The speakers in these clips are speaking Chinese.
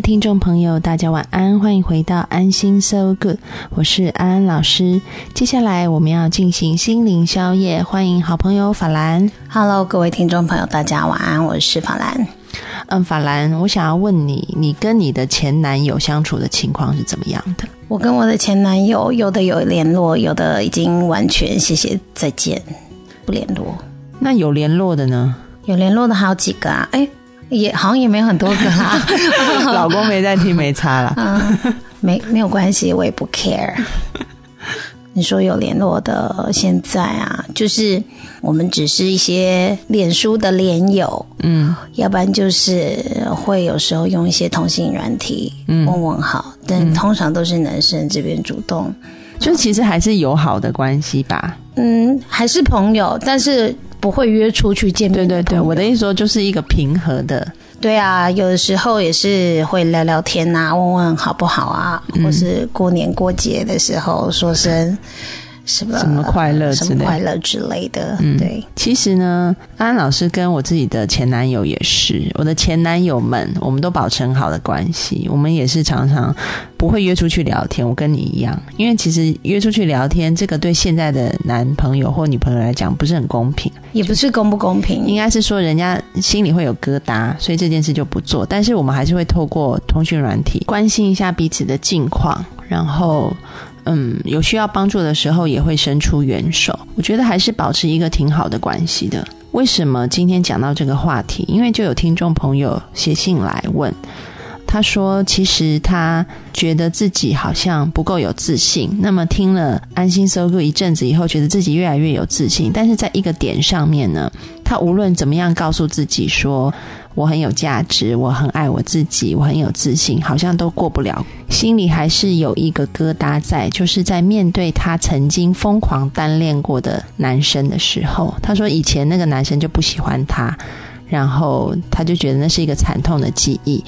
位听众朋友，大家晚安，欢迎回到安心 So Good，我是安安老师。接下来我们要进行心灵宵夜，欢迎好朋友法兰。Hello，各位听众朋友，大家晚安，我是法兰。嗯，法兰，我想要问你，你跟你的前男友相处的情况是怎么样的？我跟我的前男友，有的有联络，有的已经完全谢谢再见，不联络。那有联络的呢？有联络的还有几个啊？哎。也好像也没有很多个啦，老公没在听，没差啦。嗯，没没有关系，我也不 care。你说有联络的，现在啊，就是我们只是一些脸书的连友，嗯，要不然就是会有时候用一些通信软体问问好，但通常都是男生这边主动，就其实还是友好的关系吧。嗯，还是朋友，但是。不会约出去见面。对对对，我的意思说就是一个平和的。对啊，有的时候也是会聊聊天啊，问问好不好啊，或是过年过节的时候说声。什么什么快乐什么快乐之类的，嗯，对。其实呢，安安老师跟我自己的前男友也是，我的前男友们，我们都保持很好的关系。我们也是常常不会约出去聊天。我跟你一样，因为其实约出去聊天，这个对现在的男朋友或女朋友来讲不是很公平，也不是公不公平，应该是说人家心里会有疙瘩，所以这件事就不做。但是我们还是会透过通讯软体关心一下彼此的近况，然后。嗯，有需要帮助的时候也会伸出援手。我觉得还是保持一个挺好的关系的。为什么今天讲到这个话题？因为就有听众朋友写信来问，他说其实他觉得自己好像不够有自信。那么听了安心搜购一阵子以后，觉得自己越来越有自信。但是在一个点上面呢，他无论怎么样告诉自己说。我很有价值，我很爱我自己，我很有自信，好像都过不了，心里还是有一个疙瘩在，就是在面对他曾经疯狂单恋过的男生的时候，他说以前那个男生就不喜欢他，然后他就觉得那是一个惨痛的记忆，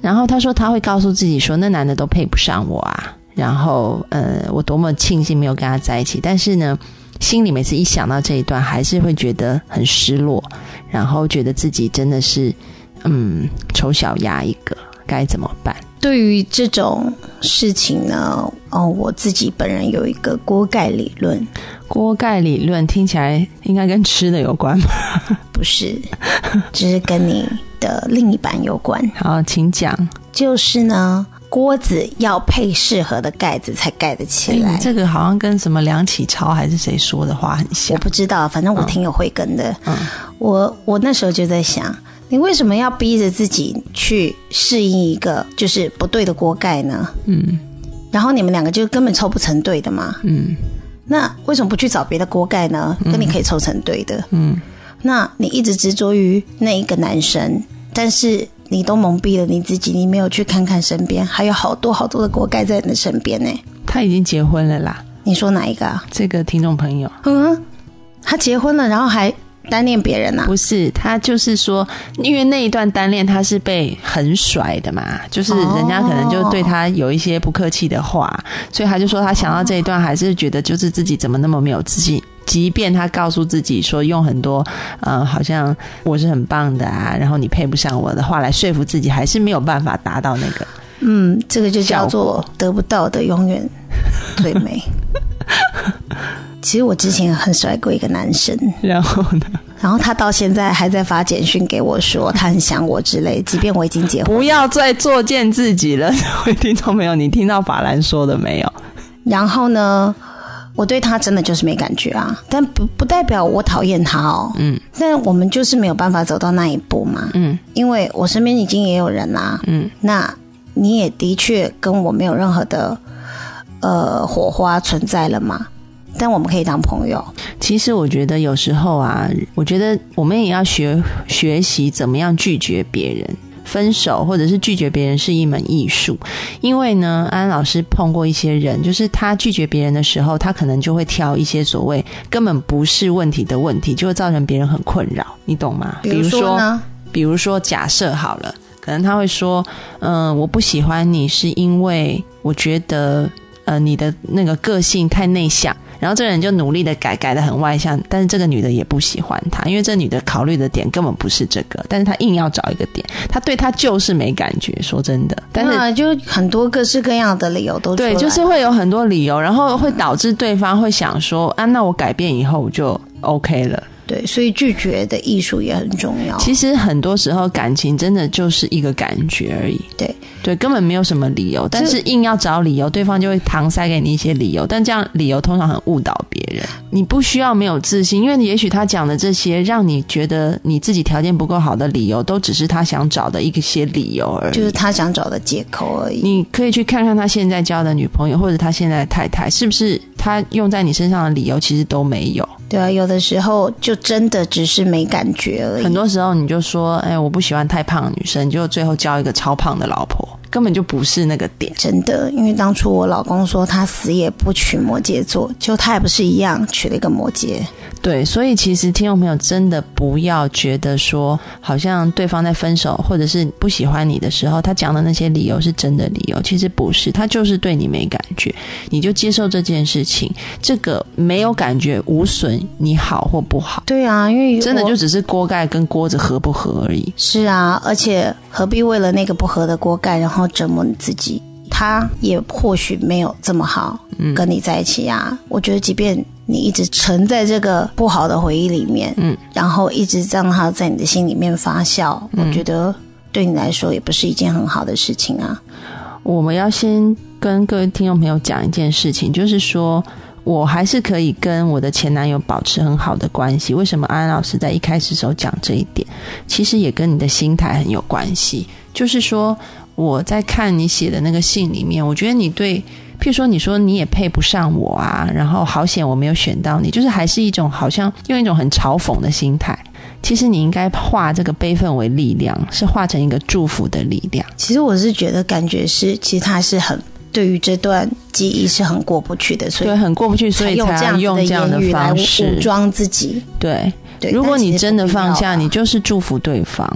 然后他说他会告诉自己说那男的都配不上我啊，然后呃我多么庆幸没有跟他在一起，但是呢。心里每次一想到这一段，还是会觉得很失落，然后觉得自己真的是，嗯，丑小鸭一个，该怎么办？对于这种事情呢，哦，我自己本人有一个锅盖理论。锅盖理论听起来应该跟吃的有关吗？不是，只是跟你的另一半有关。好，请讲。就是呢。锅子要配适合的盖子才盖得起来。这个好像跟什么梁启超还是谁说的话很像。我不知道，反正我挺有慧根的。嗯，我我那时候就在想，你为什么要逼着自己去适应一个就是不对的锅盖呢？嗯，然后你们两个就根本凑不成对的嘛。嗯，那为什么不去找别的锅盖呢？跟你可以凑成对的。嗯，那你一直执着于那一个男生，但是。你都蒙蔽了你自己，你没有去看看身边还有好多好多的锅盖在你的身边呢。他已经结婚了啦。你说哪一个？这个听众朋友。嗯，他结婚了，然后还单恋别人呐？不是，他就是说，因为那一段单恋他是被很甩的嘛，就是人家可能就对他有一些不客气的话，所以他就说他想到这一段，还是觉得就是自己怎么那么没有自信。即便他告诉自己说用很多呃，好像我是很棒的啊，然后你配不上我的话来说服自己，还是没有办法达到那个。嗯，这个就叫做得不到的永远最美。其实我之前很甩过一个男生，然后呢？然后他到现在还在发简讯给我说他很想我之类，即便我已经结婚。不要再作践自己了，各位听众朋友，你听到法兰说的没有？然后呢？我对他真的就是没感觉啊，但不不代表我讨厌他哦。嗯，但我们就是没有办法走到那一步嘛。嗯，因为我身边已经也有人啦。嗯，那你也的确跟我没有任何的呃火花存在了嘛。但我们可以当朋友。其实我觉得有时候啊，我觉得我们也要学学习怎么样拒绝别人。分手或者是拒绝别人是一门艺术，因为呢，安安老师碰过一些人，就是他拒绝别人的时候，他可能就会挑一些所谓根本不是问题的问题，就会造成别人很困扰，你懂吗？比如说呢？比如说，假设好了，可能他会说，嗯，我不喜欢你是因为我觉得，呃，你的那个个性太内向。然后这个人就努力的改，改的很外向，但是这个女的也不喜欢他，因为这女的考虑的点根本不是这个，但是他硬要找一个点，他对他就是没感觉。说真的，但是就很多各式各样的理由都对，就是会有很多理由，然后会导致对方会想说啊，那我改变以后我就 OK 了。对，所以拒绝的艺术也很重要。其实很多时候感情真的就是一个感觉而已。对对，根本没有什么理由，但是硬要找理由，对方就会搪塞给你一些理由。但这样理由通常很误导别人。你不需要没有自信，因为也许他讲的这些让你觉得你自己条件不够好的理由，都只是他想找的一些理由而已，就是他想找的借口而已。你可以去看看他现在交的女朋友，或者他现在的太太，是不是他用在你身上的理由其实都没有。对啊，有的时候就真的只是没感觉而已。很多时候你就说，哎，我不喜欢太胖的女生，就最后交一个超胖的老婆。根本就不是那个点，真的。因为当初我老公说他死也不娶摩羯座，就他也不是一样娶了一个摩羯。对，所以其实听众朋友真的不要觉得说，好像对方在分手或者是不喜欢你的时候，他讲的那些理由是真的理由，其实不是，他就是对你没感觉，你就接受这件事情。这个没有感觉无损你好或不好。对啊，因为真的就只是锅盖跟锅子合不合而已。是啊，而且何必为了那个不合的锅盖，然后折磨你自己？他也或许没有这么好跟你在一起呀。我觉得，即便你一直沉在这个不好的回忆里面，嗯，然后一直让他在你的心里面发酵，我觉得对你来说也不是一件很好的事情啊。我们要先跟各位听众朋友讲一件事情，就是说我还是可以跟我的前男友保持很好的关系。为什么安安老师在一开始时候讲这一点？其实也跟你的心态很有关系，就是说。我在看你写的那个信里面，我觉得你对，譬如说你说你也配不上我啊，然后好险我没有选到你，就是还是一种好像用一种很嘲讽的心态。其实你应该化这个悲愤为力量，是化成一个祝福的力量。其实我是觉得感觉是，其实他是很对于这段记忆是很过不去的，所以对很过不去，所以才用这样的方式武装自己。对，如果你真的放下，你就是祝福对方。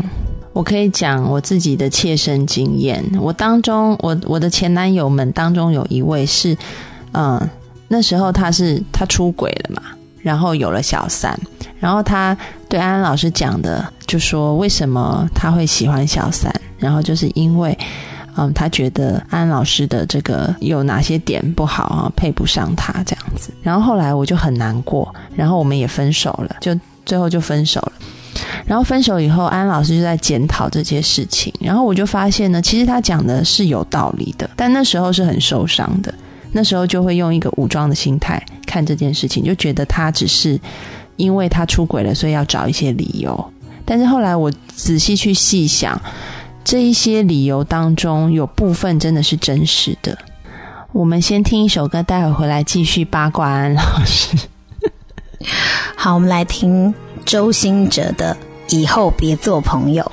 我可以讲我自己的切身经验。我当中，我我的前男友们当中有一位是，嗯，那时候他是他出轨了嘛，然后有了小三，然后他对安安老师讲的，就说为什么他会喜欢小三，然后就是因为，嗯，他觉得安老师的这个有哪些点不好啊，配不上他这样子。然后后来我就很难过，然后我们也分手了，就最后就分手了。然后分手以后，安老师就在检讨这些事情。然后我就发现呢，其实他讲的是有道理的，但那时候是很受伤的。那时候就会用一个武装的心态看这件事情，就觉得他只是因为他出轨了，所以要找一些理由。但是后来我仔细去细想，这一些理由当中有部分真的是真实的。我们先听一首歌，待会回来继续八卦安老师。好，我们来听周兴哲的。以后别做朋友，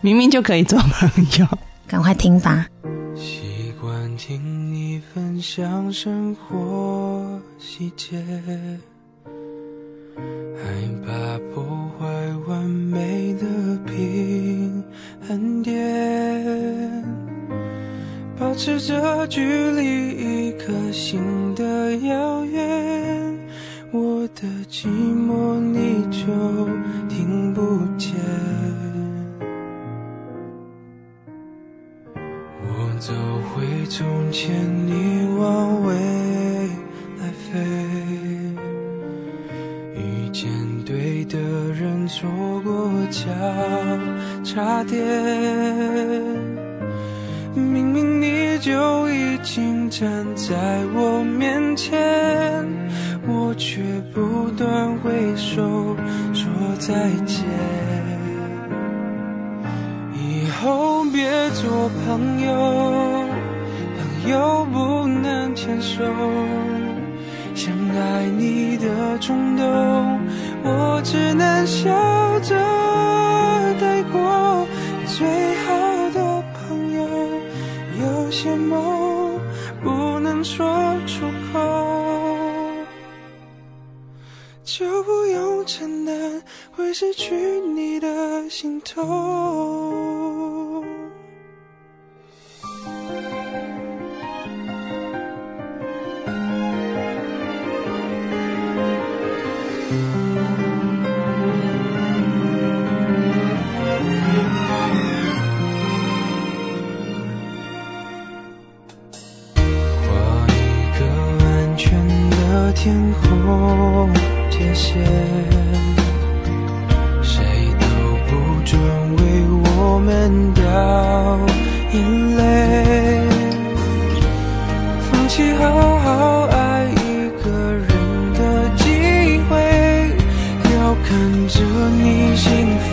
明明就可以做朋友，赶快听吧。习惯听你分享生活细节，害怕破坏完美的平衡点，保持着距离，一颗心的遥远。我的寂寞你就听不见，我走回从前，你往未来飞，遇见对的人，错过交叉点，明明你就已经站在我面前。不断挥手说再见，以后别做朋友，朋友不能牵手，想爱你的冲动，我只能笑着带过。最好的朋友，有些梦承担会失去你的心痛。天空界限，谁都不准为我们掉眼泪。放弃好好爱一个人的机会，要看着你幸福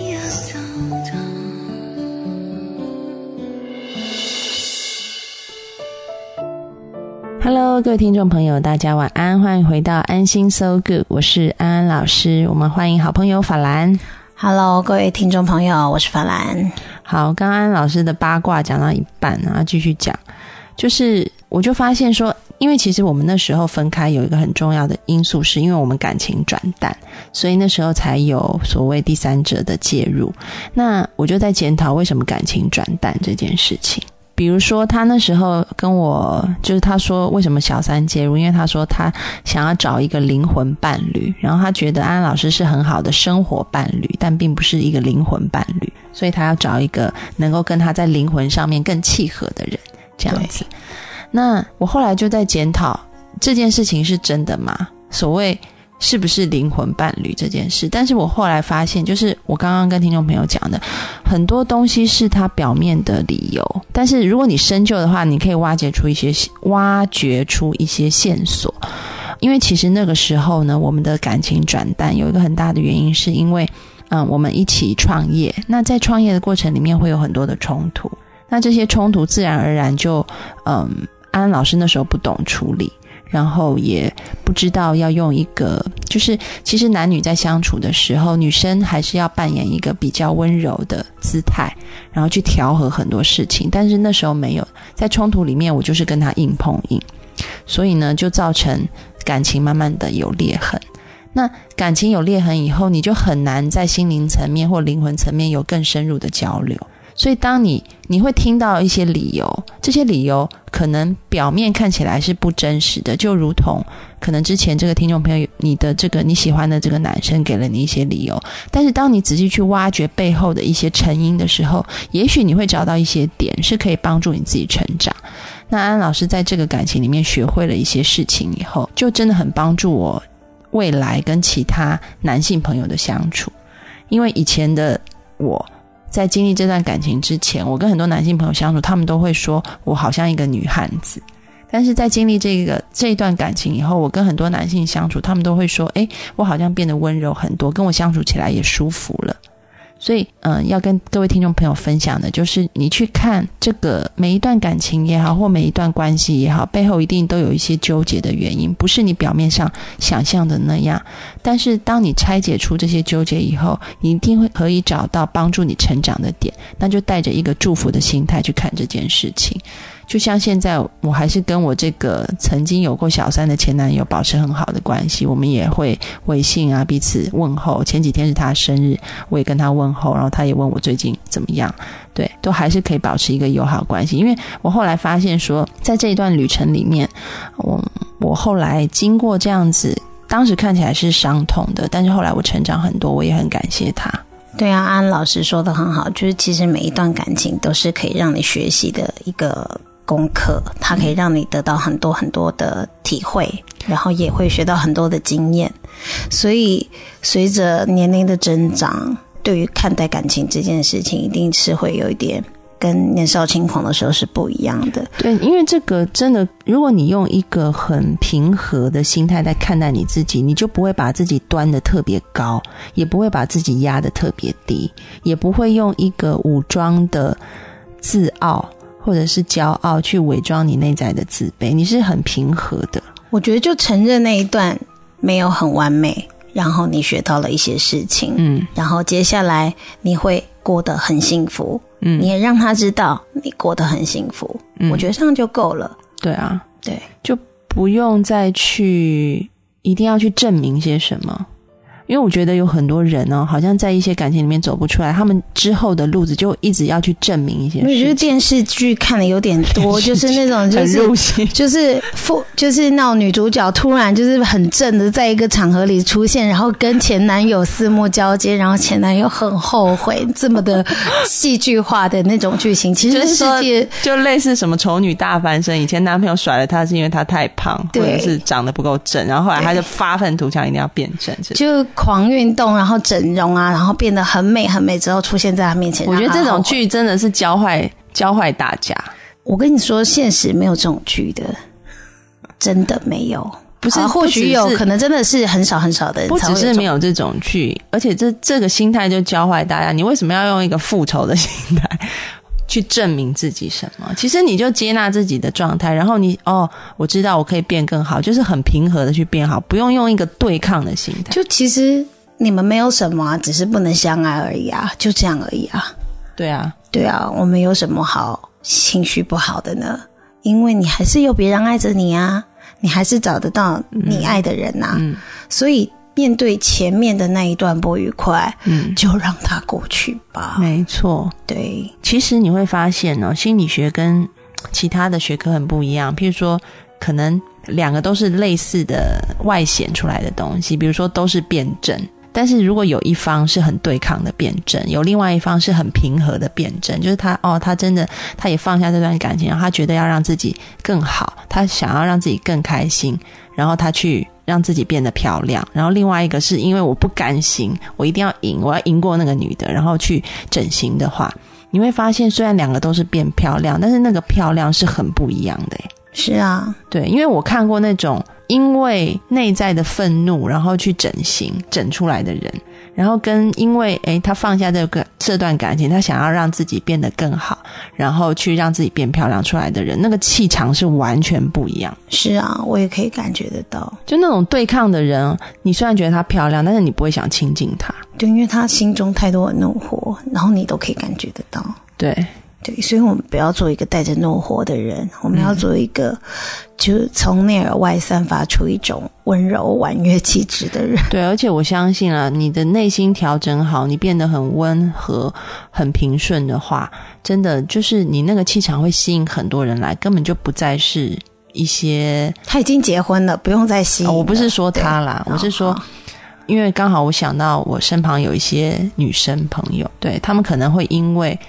Hello，各位听众朋友，大家晚安，欢迎回到安心 So Good，我是安安老师。我们欢迎好朋友法兰。Hello，各位听众朋友，我是法兰。好，刚安老师的八卦讲到一半，然后继续讲，就是我就发现说，因为其实我们那时候分开有一个很重要的因素，是因为我们感情转淡，所以那时候才有所谓第三者的介入。那我就在检讨为什么感情转淡这件事情。比如说，他那时候跟我，就是他说为什么小三介入，因为他说他想要找一个灵魂伴侣，然后他觉得安安老师是很好的生活伴侣，但并不是一个灵魂伴侣，所以他要找一个能够跟他在灵魂上面更契合的人，这样子。那我后来就在检讨这件事情是真的吗？所谓。是不是灵魂伴侣这件事？但是我后来发现，就是我刚刚跟听众朋友讲的，很多东西是他表面的理由。但是如果你深究的话，你可以挖掘出一些挖掘出一些线索。因为其实那个时候呢，我们的感情转淡有一个很大的原因，是因为嗯，我们一起创业。那在创业的过程里面会有很多的冲突，那这些冲突自然而然就嗯，安安老师那时候不懂处理。然后也不知道要用一个，就是其实男女在相处的时候，女生还是要扮演一个比较温柔的姿态，然后去调和很多事情。但是那时候没有在冲突里面，我就是跟他硬碰硬，所以呢，就造成感情慢慢的有裂痕。那感情有裂痕以后，你就很难在心灵层面或灵魂层面有更深入的交流。所以，当你你会听到一些理由，这些理由可能表面看起来是不真实的，就如同可能之前这个听众朋友，你的这个你喜欢的这个男生给了你一些理由，但是当你仔细去挖掘背后的一些成因的时候，也许你会找到一些点是可以帮助你自己成长。那安老师在这个感情里面学会了一些事情以后，就真的很帮助我未来跟其他男性朋友的相处，因为以前的我。在经历这段感情之前，我跟很多男性朋友相处，他们都会说我好像一个女汉子。但是在经历这个这一段感情以后，我跟很多男性相处，他们都会说，哎，我好像变得温柔很多，跟我相处起来也舒服了。所以，嗯，要跟各位听众朋友分享的，就是你去看这个每一段感情也好，或每一段关系也好，背后一定都有一些纠结的原因，不是你表面上想象的那样。但是，当你拆解出这些纠结以后，你一定会可以找到帮助你成长的点，那就带着一个祝福的心态去看这件事情。就像现在，我还是跟我这个曾经有过小三的前男友保持很好的关系，我们也会微信啊，彼此问候。前几天是他生日，我也跟他问候，然后他也问我最近怎么样，对，都还是可以保持一个友好关系。因为我后来发现说，在这一段旅程里面，我我后来经过这样子，当时看起来是伤痛的，但是后来我成长很多，我也很感谢他。对啊，安老师说的很好，就是其实每一段感情都是可以让你学习的一个。功课，它可以让你得到很多很多的体会，然后也会学到很多的经验。所以，随着年龄的增长，对于看待感情这件事情，一定是会有一点跟年少轻狂的时候是不一样的。对，因为这个真的，如果你用一个很平和的心态在看待你自己，你就不会把自己端的特别高，也不会把自己压的特别低，也不会用一个武装的自傲。或者是骄傲去伪装你内在的自卑，你是很平和的。我觉得就承认那一段没有很完美，然后你学到了一些事情，嗯，然后接下来你会过得很幸福，嗯，你也让他知道你过得很幸福，我觉得这样就够了。对啊，对，就不用再去一定要去证明些什么。因为我觉得有很多人哦，好像在一些感情里面走不出来，他们之后的路子就一直要去证明一些。我觉得电视剧看的有点多，就是那种就是就是父就是那种女主角突然就是很正的在一个场合里出现，然后跟前男友四目交接，然后前男友很后悔，这么的戏剧化的那种剧情，其实世界就类似什么丑女大翻身，以前男朋友甩了她是因为她太胖，或者是长得不够正，然后后来她就发愤图强，一定要变正，就。狂运动，然后整容啊，然后变得很美很美之后出现在他面前。我觉得这种剧真的是教坏教坏大家。我跟你说，现实没有这种剧的，真的没有。不是，或许有可能真的是很少很少的人。不只是没有这种剧，而且这这个心态就教坏大家。你为什么要用一个复仇的心态？去证明自己什么？其实你就接纳自己的状态，然后你哦，我知道我可以变更好，就是很平和的去变好，不用用一个对抗的心态。就其实你们没有什么，只是不能相爱而已啊，就这样而已啊。对啊，对啊，我们有什么好情绪不好的呢？因为你还是有别人爱着你啊，你还是找得到你爱的人呐，所以。面对前面的那一段不愉快，嗯，就让它过去吧。没错，对。其实你会发现呢，心理学跟其他的学科很不一样。譬如说，可能两个都是类似的外显出来的东西，比如说都是辩证。但是如果有一方是很对抗的辩证，有另外一方是很平和的辩证，就是他哦，他真的他也放下这段感情，然后他觉得要让自己更好，他想要让自己更开心，然后他去。让自己变得漂亮，然后另外一个是因为我不甘心，我一定要赢，我要赢过那个女的，然后去整形的话，你会发现虽然两个都是变漂亮，但是那个漂亮是很不一样的。是啊，对，因为我看过那种因为内在的愤怒然后去整形整出来的人，然后跟因为诶，他放下这个这段感情，他想要让自己变得更好，然后去让自己变漂亮出来的人，那个气场是完全不一样。是啊，我也可以感觉得到。就那种对抗的人，你虽然觉得她漂亮，但是你不会想亲近她。对，因为她心中太多的怒火，然后你都可以感觉得到。对。对，所以我们不要做一个带着怒火的人，我们要做一个，就从内而外散发出一种温柔婉约气质的人。对，而且我相信啊，你的内心调整好，你变得很温和、很平顺的话，真的就是你那个气场会吸引很多人来，根本就不再是一些他已经结婚了，不用再吸引。我不是说他啦，我是说，因为刚好我想到我身旁有一些女生朋友，对他们可能会因为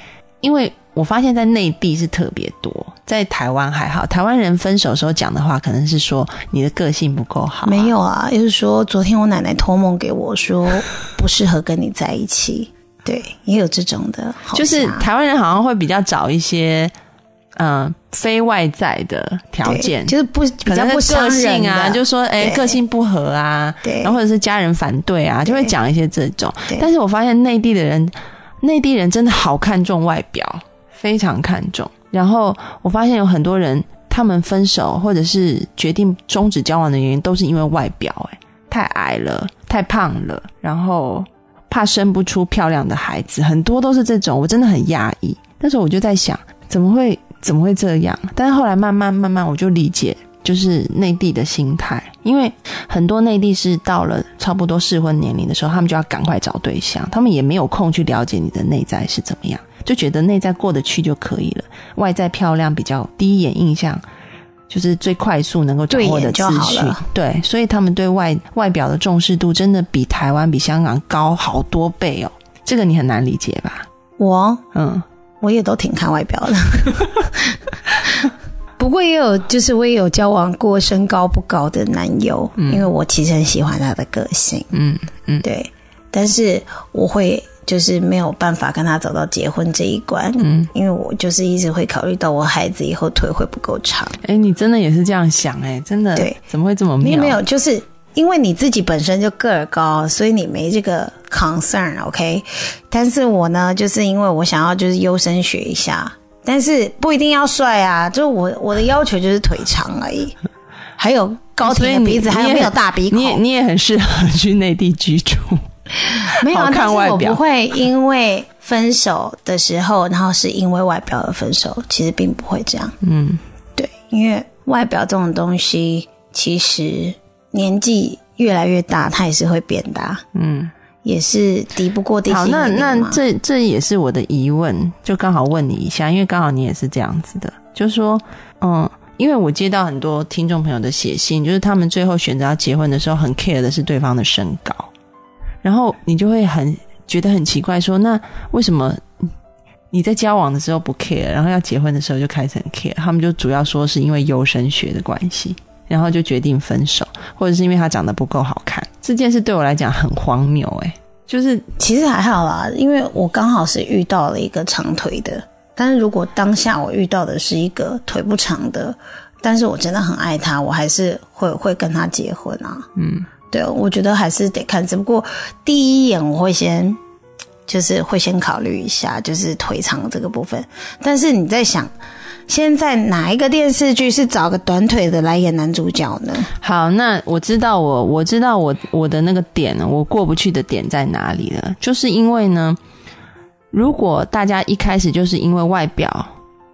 因为。我发现，在内地是特别多，在台湾还好。台湾人分手时候讲的话，可能是说你的个性不够好。没有啊，就是说昨天我奶奶托梦给我说 不适合跟你在一起。对，也有这种的，就是台湾人好像会比较找一些嗯非外在的条件，就是不比较不个性啊，就说哎个性不合啊，对，然后或者是家人反对啊，就会讲一些这种。但是我发现内地的人，内地人真的好看重外表。非常看重，然后我发现有很多人，他们分手或者是决定终止交往的原因，都是因为外表，哎，太矮了，太胖了，然后怕生不出漂亮的孩子，很多都是这种，我真的很压抑。那时候我就在想，怎么会怎么会这样？但是后来慢慢慢慢，我就理解，就是内地的心态，因为很多内地是到了差不多适婚年龄的时候，他们就要赶快找对象，他们也没有空去了解你的内在是怎么样。就觉得内在过得去就可以了，外在漂亮比较第一眼印象就是最快速能够掌握的资讯。对，所以他们对外外表的重视度真的比台湾、比香港高好多倍哦。这个你很难理解吧？我嗯，我也都挺看外表的。不过也有，就是我也有交往过身高不高的男友，因为我其实很喜欢他的个性。嗯嗯，对，但是我会。就是没有办法跟他走到结婚这一关，嗯，因为我就是一直会考虑到我孩子以后腿会不够长。哎，你真的也是这样想？哎，真的，对，怎么会这么妙？没有，就是因为你自己本身就个儿高，所以你没这个 concern，OK？但是我呢，就是因为我想要就是优生学一下，但是不一定要帅啊，就我我的要求就是腿长而已，还有高挺的鼻子，还有没有大鼻孔？你也你也很适合去内地居住。没有，但是我不会因为分手的时候，然后是因为外表而分手，其实并不会这样。嗯，对，因为外表这种东西，其实年纪越来越大，它也是会变大。嗯，也是敌不过好，那那这这也是我的疑问，就刚好问你一下，因为刚好你也是这样子的，就是说，嗯，因为我接到很多听众朋友的写信，就是他们最后选择要结婚的时候，很 care 的是对方的身高。然后你就会很觉得很奇怪，说那为什么你在交往的时候不 care，然后要结婚的时候就开始很 care？他们就主要说是因为优生学的关系，然后就决定分手，或者是因为他长得不够好看。这件事对我来讲很荒谬，哎，就是其实还好啦，因为我刚好是遇到了一个长腿的，但是如果当下我遇到的是一个腿不长的，但是我真的很爱他，我还是会会跟他结婚啊，嗯。对，我觉得还是得看，只不过第一眼我会先，就是会先考虑一下，就是腿长这个部分。但是你在想，现在哪一个电视剧是找个短腿的来演男主角呢？好，那我知道我我知道我我的那个点，我过不去的点在哪里了？就是因为呢，如果大家一开始就是因为外表。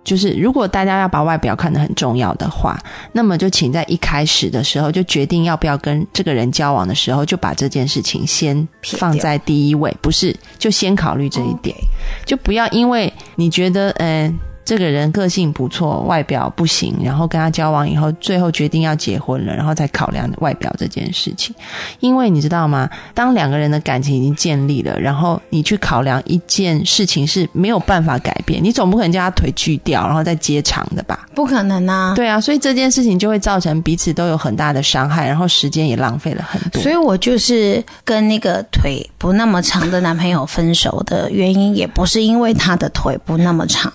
就是如果大家要把外表看得很重要的话，那么就请在一开始的时候就决定要不要跟这个人交往的时候，就把这件事情先放在第一位，不是就先考虑这一点，就不要因为你觉得嗯。这个人个性不错，外表不行，然后跟他交往以后，最后决定要结婚了，然后再考量外表这件事情。因为你知道吗？当两个人的感情已经建立了，然后你去考量一件事情是没有办法改变，你总不可能叫他腿锯掉，然后再接长的吧？不可能啊！对啊，所以这件事情就会造成彼此都有很大的伤害，然后时间也浪费了很多。所以我就是跟那个腿不那么长的男朋友分手的原因，也不是因为他的腿不那么长。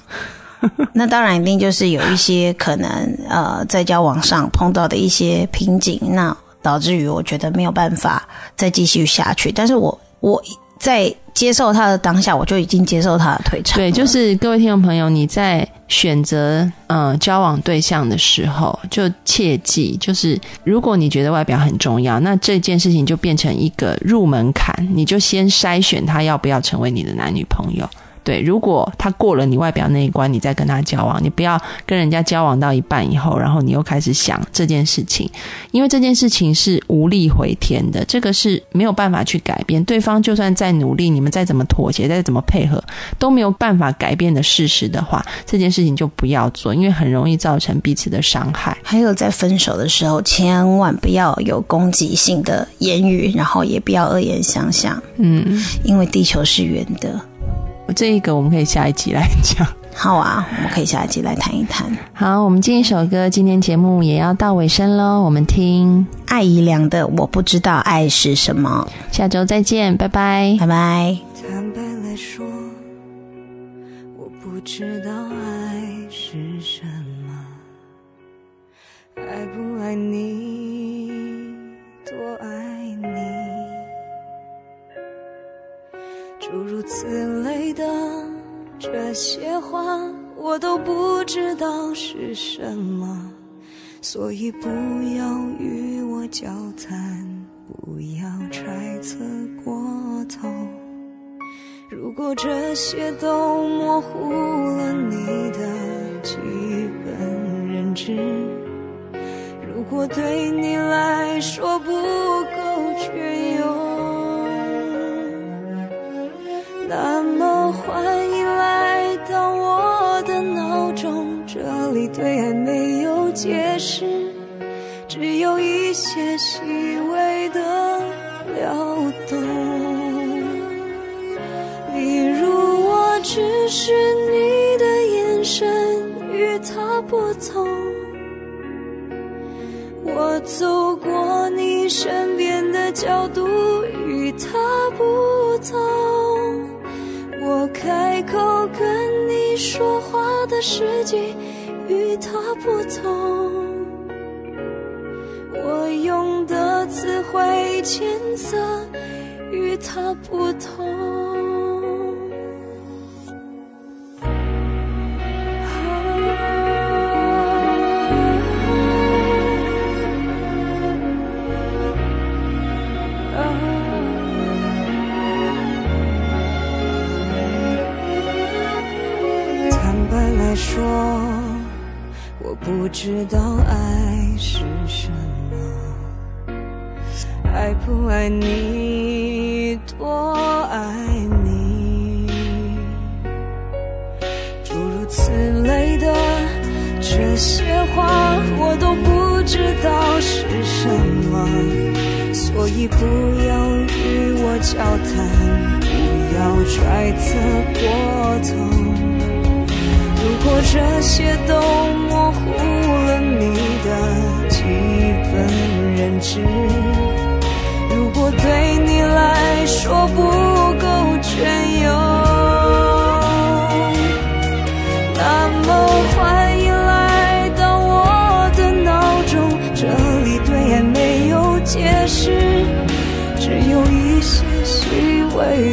那当然一定就是有一些可能，呃，在交往上碰到的一些瓶颈，那导致于我觉得没有办法再继续下去。但是我我在接受他的当下，我就已经接受他的退场。对，就是各位听众朋友，你在选择嗯交往对象的时候，就切记，就是如果你觉得外表很重要，那这件事情就变成一个入门槛，你就先筛选他要不要成为你的男女朋友。对，如果他过了你外表那一关，你再跟他交往，你不要跟人家交往到一半以后，然后你又开始想这件事情，因为这件事情是无力回天的，这个是没有办法去改变。对方就算再努力，你们再怎么妥协，再怎么配合，都没有办法改变的事实的话，这件事情就不要做，因为很容易造成彼此的伤害。还有在分手的时候，千万不要有攻击性的言语，然后也不要恶言相向。嗯，因为地球是圆的。这一个我们可以下一集来讲。好啊，我们可以下一集来谈一谈。好，我们进一首歌，今天节目也要到尾声喽。我们听艾怡良的《我不知道爱是什么》。下周再见，拜拜，拜拜。坦白来说，我不知道爱是什么，爱不爱你，多爱诸如此类的这些话，我都不知道是什么，所以不要与我交谈，不要揣测过头。如果这些都模糊了你的基本认知，如果对你来说不对爱没有解释，只有一些细微的撩动。例如，我只是你的眼神与他不同，我走过你身边的角度与他不同。我开口跟你说话的时机他不同，我用的词汇浅色与他不同。说，我不知道爱是什么，爱不爱你，多爱你，诸如此类的这些话，我都不知道是什么，所以不要与我交谈，不要揣测过头。如果这些都值，如果对你来说不够隽永，那么欢迎来到我的脑中，这里对爱没有解释，只有一些虚伪。